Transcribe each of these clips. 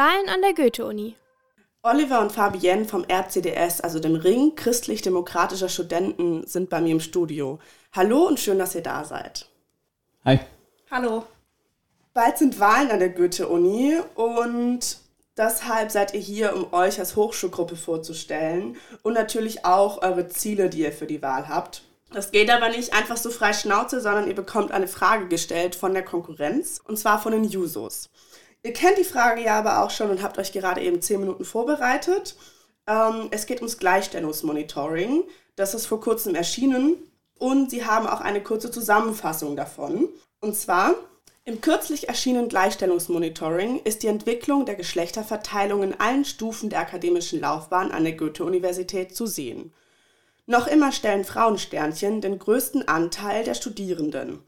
Wahlen an der Goethe-Uni. Oliver und Fabienne vom RCDS, also dem Ring christlich-demokratischer Studenten, sind bei mir im Studio. Hallo und schön, dass ihr da seid. Hi. Hallo. Bald sind Wahlen an der Goethe-Uni und deshalb seid ihr hier, um euch als Hochschulgruppe vorzustellen und natürlich auch eure Ziele, die ihr für die Wahl habt. Das geht aber nicht einfach so frei Schnauze, sondern ihr bekommt eine Frage gestellt von der Konkurrenz und zwar von den Jusos. Ihr kennt die Frage ja aber auch schon und habt euch gerade eben 10 Minuten vorbereitet. Ähm, es geht ums Gleichstellungsmonitoring. Das ist vor kurzem erschienen und sie haben auch eine kurze Zusammenfassung davon. Und zwar, im kürzlich erschienenen Gleichstellungsmonitoring ist die Entwicklung der Geschlechterverteilung in allen Stufen der akademischen Laufbahn an der Goethe-Universität zu sehen. Noch immer stellen Frauensternchen den größten Anteil der Studierenden.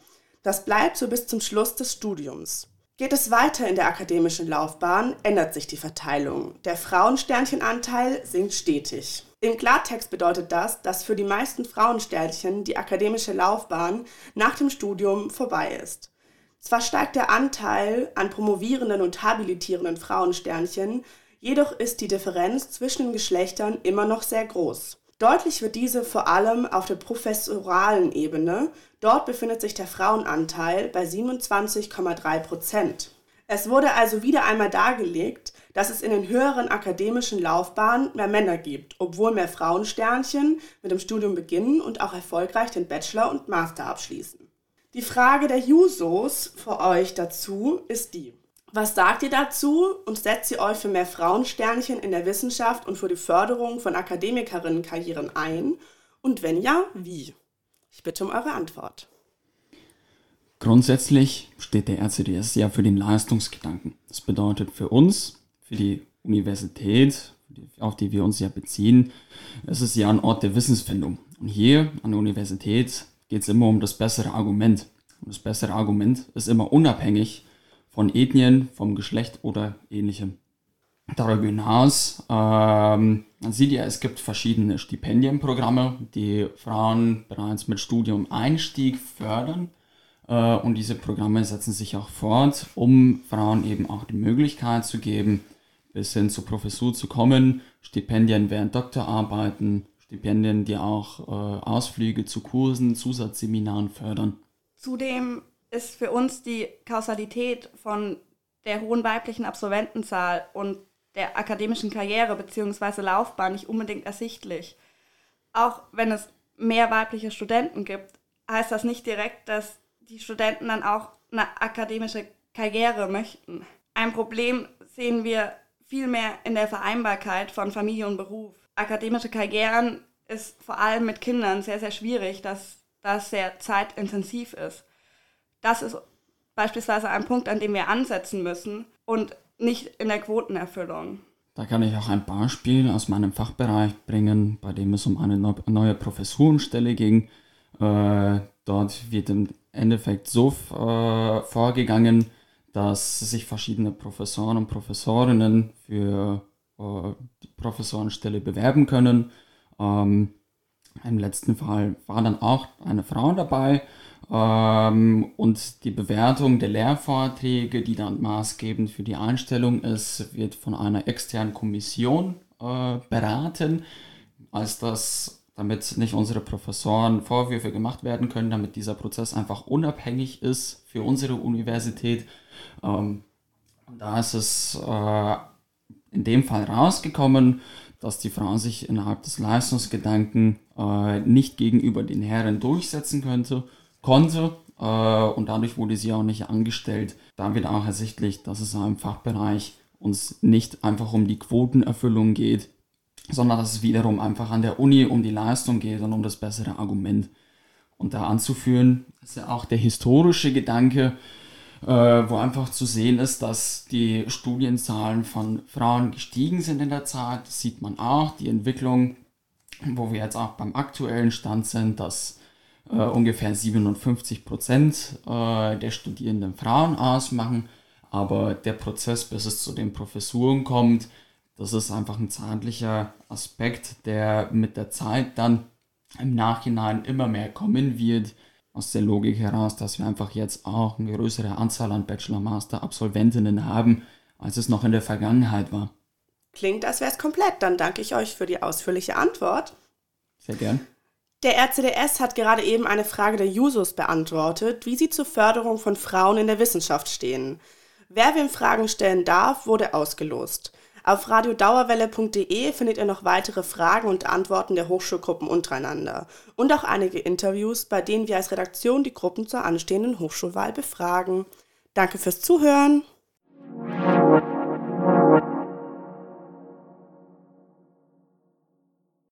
Das bleibt so bis zum Schluss des Studiums. Geht es weiter in der akademischen Laufbahn, ändert sich die Verteilung. Der Frauensternchenanteil sinkt stetig. Im Klartext bedeutet das, dass für die meisten Frauensternchen die akademische Laufbahn nach dem Studium vorbei ist. Zwar steigt der Anteil an promovierenden und habilitierenden Frauensternchen, jedoch ist die Differenz zwischen den Geschlechtern immer noch sehr groß. Deutlich wird diese vor allem auf der professoralen Ebene. Dort befindet sich der Frauenanteil bei 27,3 Prozent. Es wurde also wieder einmal dargelegt, dass es in den höheren akademischen Laufbahnen mehr Männer gibt, obwohl mehr Frauensternchen mit dem Studium beginnen und auch erfolgreich den Bachelor und Master abschließen. Die Frage der Jusos für euch dazu ist die, was sagt ihr dazu und setzt ihr euch für mehr Frauensternchen in der Wissenschaft und für die Förderung von Akademikerinnenkarrieren ein? Und wenn ja, wie? Ich bitte um eure Antwort. Grundsätzlich steht der RCDS ja für den Leistungsgedanken. Das bedeutet für uns, für die Universität, auf die wir uns ja beziehen, es ist ja ein Ort der Wissensfindung. Und hier an der Universität geht es immer um das bessere Argument. Und das bessere Argument ist immer unabhängig von Ethnien, vom Geschlecht oder ähnlichem. Darüber hinaus, ähm, man sieht ja, es gibt verschiedene Stipendienprogramme, die Frauen bereits mit Studium Einstieg fördern. Äh, und diese Programme setzen sich auch fort, um Frauen eben auch die Möglichkeit zu geben, bis hin zur Professur zu kommen. Stipendien während Doktorarbeiten, Stipendien, die auch äh, Ausflüge zu Kursen, Zusatzseminaren fördern. Zudem ist für uns die Kausalität von der hohen weiblichen Absolventenzahl und der akademischen Karriere bzw. Laufbahn nicht unbedingt ersichtlich. Auch wenn es mehr weibliche Studenten gibt, heißt das nicht direkt, dass die Studenten dann auch eine akademische Karriere möchten. Ein Problem sehen wir vielmehr in der Vereinbarkeit von Familie und Beruf. Akademische Karrieren ist vor allem mit Kindern sehr, sehr schwierig, dass das sehr zeitintensiv ist das ist beispielsweise ein Punkt, an dem wir ansetzen müssen und nicht in der Quotenerfüllung. Da kann ich auch ein Beispiel aus meinem Fachbereich bringen, bei dem es um eine neue Professurenstelle ging. Äh, dort wird im Endeffekt so äh, vorgegangen, dass sich verschiedene Professoren und Professorinnen für äh, die Professorenstelle bewerben können. Ähm, Im letzten Fall war dann auch eine Frau dabei ähm, und die Bewertung der Lehrvorträge, die dann maßgebend für die Einstellung ist, wird von einer externen Kommission äh, beraten, als das, damit nicht unsere Professoren Vorwürfe gemacht werden können, damit dieser Prozess einfach unabhängig ist für unsere Universität. Ähm, da ist es äh, in dem Fall rausgekommen, dass die Frau sich innerhalb des Leistungsgedanken äh, nicht gegenüber den Herren durchsetzen könnte konnte äh, und dadurch wurde sie auch nicht angestellt. Da wird auch ersichtlich, dass es im Fachbereich uns nicht einfach um die Quotenerfüllung geht, sondern dass es wiederum einfach an der Uni um die Leistung geht und um das bessere Argument. Und da anzuführen ist ja auch der historische Gedanke, wo einfach zu sehen ist, dass die Studienzahlen von Frauen gestiegen sind in der Zeit. Das sieht man auch, die Entwicklung, wo wir jetzt auch beim aktuellen Stand sind, dass äh, ungefähr 57 Prozent äh, der Studierenden Frauen ausmachen. Aber der Prozess, bis es zu den Professuren kommt, das ist einfach ein zeitlicher Aspekt, der mit der Zeit dann im Nachhinein immer mehr kommen wird. Aus der Logik heraus, dass wir einfach jetzt auch eine größere Anzahl an Bachelor-Master-Absolventinnen haben, als es noch in der Vergangenheit war. Klingt, als wäre es komplett. Dann danke ich euch für die ausführliche Antwort. Sehr gern. Der RCDS hat gerade eben eine Frage der Jusos beantwortet, wie sie zur Förderung von Frauen in der Wissenschaft stehen. Wer wem Fragen stellen darf, wurde ausgelost. Auf radiodauerwelle.de findet ihr noch weitere Fragen und Antworten der Hochschulgruppen untereinander und auch einige Interviews, bei denen wir als Redaktion die Gruppen zur anstehenden Hochschulwahl befragen. Danke fürs Zuhören.